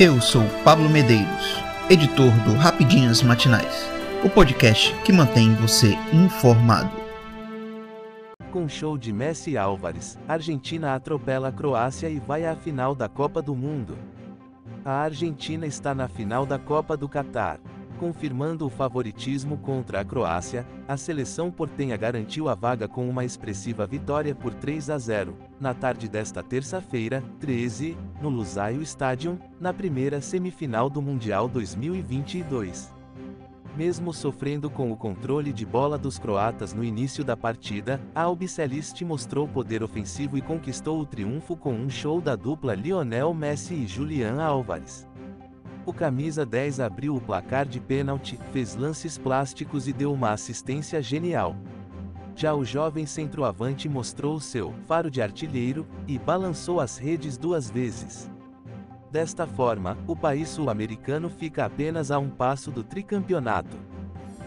Eu sou Pablo Medeiros, editor do Rapidinhas Matinais, o podcast que mantém você informado. Com show de Messi Álvares, Argentina atropela a Croácia e vai à final da Copa do Mundo. A Argentina está na final da Copa do Catar. Confirmando o favoritismo contra a Croácia, a seleção portenha garantiu a vaga com uma expressiva vitória por 3 a 0, na tarde desta terça-feira, 13, no Lusail Stadium, na primeira semifinal do Mundial 2022. Mesmo sofrendo com o controle de bola dos croatas no início da partida, a Albiceleste mostrou poder ofensivo e conquistou o triunfo com um show da dupla Lionel Messi e Julian Álvares. O camisa 10 abriu o placar de pênalti, fez lances plásticos e deu uma assistência genial. Já o jovem centroavante mostrou seu faro de artilheiro e balançou as redes duas vezes. Desta forma, o país sul-americano fica apenas a um passo do tricampeonato.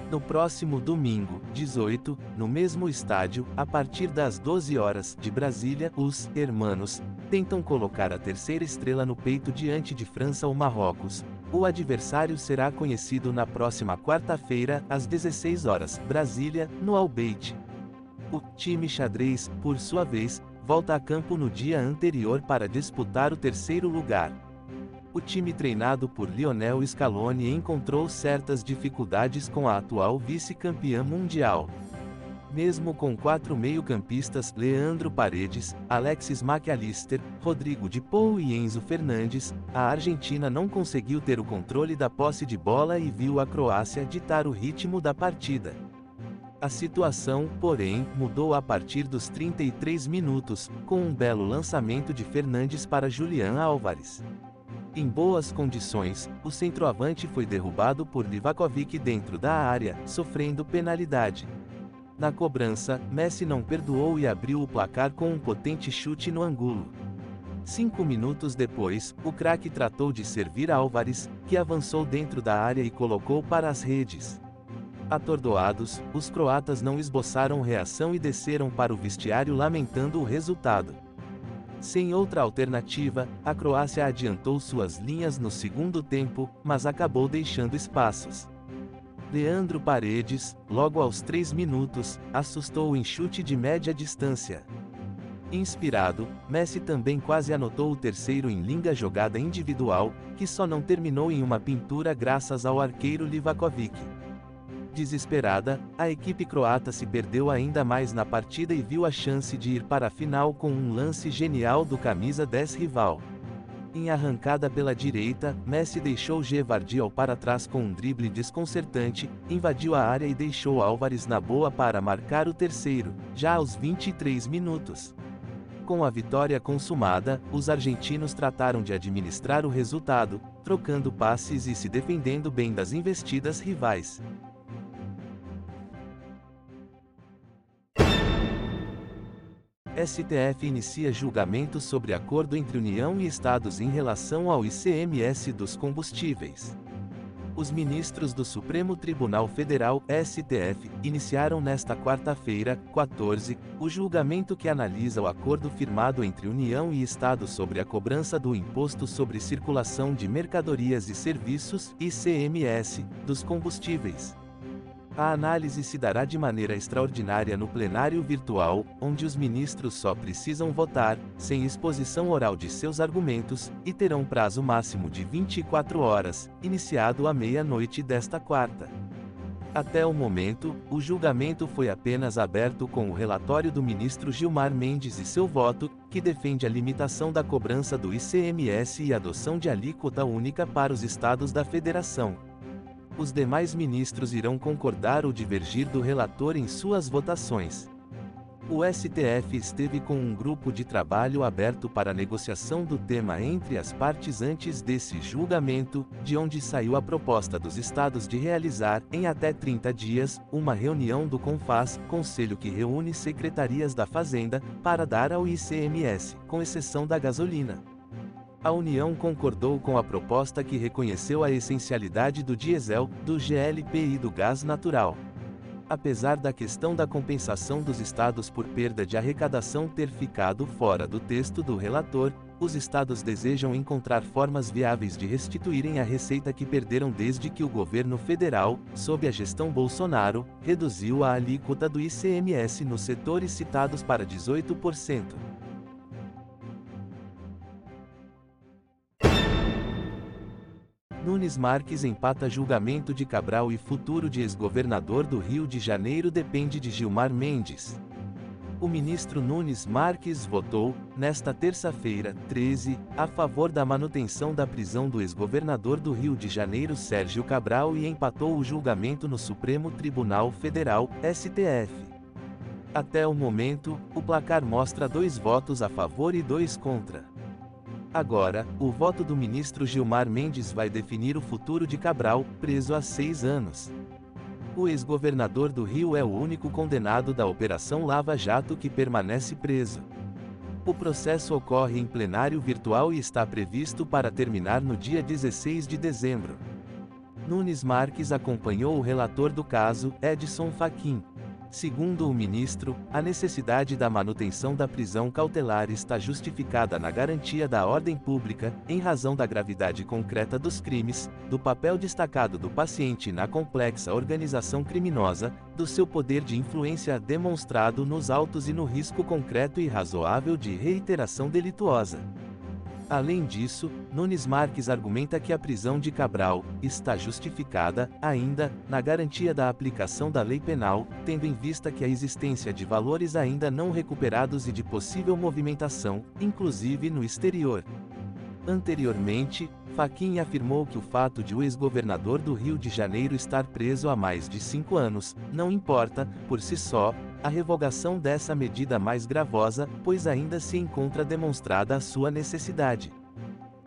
No próximo domingo, 18, no mesmo estádio, a partir das 12 horas de Brasília, os hermanos tentam colocar a terceira estrela no peito diante de França ou Marrocos. O adversário será conhecido na próxima quarta-feira, às 16 horas, Brasília, no Albeite. O time xadrez, por sua vez, volta a campo no dia anterior para disputar o terceiro lugar o time treinado por Lionel Scaloni encontrou certas dificuldades com a atual vice-campeã mundial. Mesmo com quatro meio-campistas, Leandro Paredes, Alexis McAllister, Rodrigo de Paul e Enzo Fernandes, a Argentina não conseguiu ter o controle da posse de bola e viu a Croácia ditar o ritmo da partida. A situação, porém, mudou a partir dos 33 minutos, com um belo lançamento de Fernandes para Julian Álvares. Em boas condições, o centroavante foi derrubado por Livakovic dentro da área, sofrendo penalidade. Na cobrança, Messi não perdoou e abriu o placar com um potente chute no ângulo. Cinco minutos depois, o craque tratou de servir Álvares, que avançou dentro da área e colocou para as redes. Atordoados, os croatas não esboçaram reação e desceram para o vestiário lamentando o resultado. Sem outra alternativa, a Croácia adiantou suas linhas no segundo tempo, mas acabou deixando espaços. Leandro Paredes, logo aos 3 minutos, assustou em chute de média distância. Inspirado, Messi também quase anotou o terceiro em linda jogada individual, que só não terminou em uma pintura graças ao arqueiro Livakovic. Desesperada, a equipe croata se perdeu ainda mais na partida e viu a chance de ir para a final com um lance genial do camisa 10 rival. Em arrancada pela direita, Messi deixou Gevardiol para trás com um drible desconcertante, invadiu a área e deixou Álvares na boa para marcar o terceiro, já aos 23 minutos. Com a vitória consumada, os argentinos trataram de administrar o resultado, trocando passes e se defendendo bem das investidas rivais. STF inicia julgamento sobre acordo entre União e Estados em relação ao ICMS dos combustíveis. Os ministros do Supremo Tribunal Federal, STF, iniciaram nesta quarta-feira, 14, o julgamento que analisa o acordo firmado entre União e Estado sobre a cobrança do Imposto sobre Circulação de Mercadorias e Serviços, ICMS, dos combustíveis. A análise se dará de maneira extraordinária no plenário virtual, onde os ministros só precisam votar, sem exposição oral de seus argumentos, e terão prazo máximo de 24 horas, iniciado à meia-noite desta quarta. Até o momento, o julgamento foi apenas aberto com o relatório do ministro Gilmar Mendes e seu voto, que defende a limitação da cobrança do ICMS e adoção de alíquota única para os estados da federação os demais ministros irão concordar ou divergir do relator em suas votações. O STF esteve com um grupo de trabalho aberto para negociação do tema entre as partes antes desse julgamento, de onde saiu a proposta dos estados de realizar, em até 30 dias, uma reunião do CONFAS, conselho que reúne secretarias da Fazenda, para dar ao ICMS, com exceção da gasolina. A União concordou com a proposta que reconheceu a essencialidade do diesel, do GLP e do gás natural. Apesar da questão da compensação dos estados por perda de arrecadação ter ficado fora do texto do relator, os estados desejam encontrar formas viáveis de restituírem a receita que perderam desde que o governo federal, sob a gestão Bolsonaro, reduziu a alíquota do ICMS nos setores citados para 18%. Nunes Marques empata julgamento de Cabral e futuro de ex-governador do Rio de Janeiro depende de Gilmar Mendes o ministro Nunes Marques votou, nesta terça-feira, 13, a favor da manutenção da prisão do ex-governador do Rio de Janeiro Sérgio Cabral e empatou o julgamento no Supremo Tribunal Federal, STF. Até o momento, o placar mostra dois votos a favor e dois contra. Agora, o voto do ministro Gilmar Mendes vai definir o futuro de Cabral, preso há seis anos. O ex-governador do Rio é o único condenado da Operação Lava Jato que permanece preso. O processo ocorre em plenário virtual e está previsto para terminar no dia 16 de dezembro. Nunes Marques acompanhou o relator do caso, Edson Fachin. Segundo o ministro, a necessidade da manutenção da prisão cautelar está justificada na garantia da ordem pública, em razão da gravidade concreta dos crimes, do papel destacado do paciente na complexa organização criminosa, do seu poder de influência demonstrado nos autos e no risco concreto e razoável de reiteração delituosa. Além disso, Nunes Marques argumenta que a prisão de Cabral está justificada, ainda, na garantia da aplicação da lei penal, tendo em vista que a existência de valores ainda não recuperados e de possível movimentação, inclusive no exterior. Anteriormente, Faquin afirmou que o fato de o ex-governador do Rio de Janeiro estar preso há mais de cinco anos, não importa, por si só, a revogação dessa medida mais gravosa, pois ainda se encontra demonstrada a sua necessidade.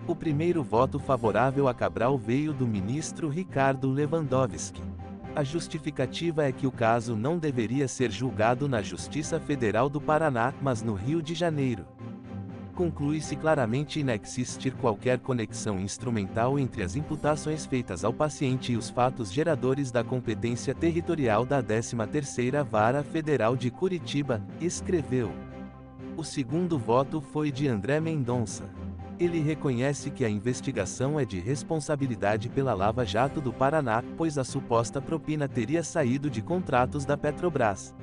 O primeiro voto favorável a Cabral veio do ministro Ricardo Lewandowski. A justificativa é que o caso não deveria ser julgado na Justiça Federal do Paraná, mas no Rio de Janeiro conclui-se claramente inexistir qualquer conexão instrumental entre as imputações feitas ao paciente e os fatos geradores da competência territorial da 13ª Vara Federal de Curitiba, escreveu. O segundo voto foi de André Mendonça. Ele reconhece que a investigação é de responsabilidade pela Lava Jato do Paraná, pois a suposta propina teria saído de contratos da Petrobras.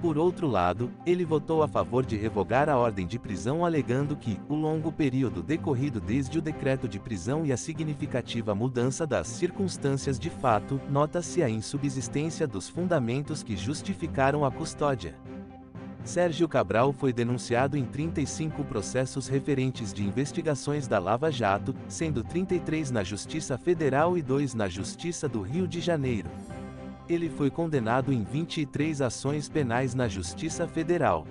Por outro lado, ele votou a favor de revogar a ordem de prisão alegando que, o longo período decorrido desde o decreto de prisão e a significativa mudança das circunstâncias de fato, nota-se a insubsistência dos fundamentos que justificaram a custódia. Sérgio Cabral foi denunciado em 35 processos referentes de investigações da Lava Jato, sendo 33 na Justiça Federal e 2 na Justiça do Rio de Janeiro. Ele foi condenado em 23 ações penais na Justiça Federal.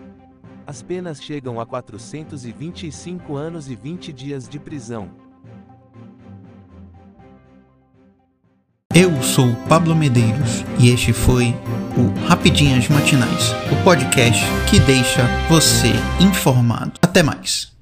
As penas chegam a 425 anos e 20 dias de prisão. Eu sou Pablo Medeiros e este foi o Rapidinhas Matinais, o podcast que deixa você informado. Até mais.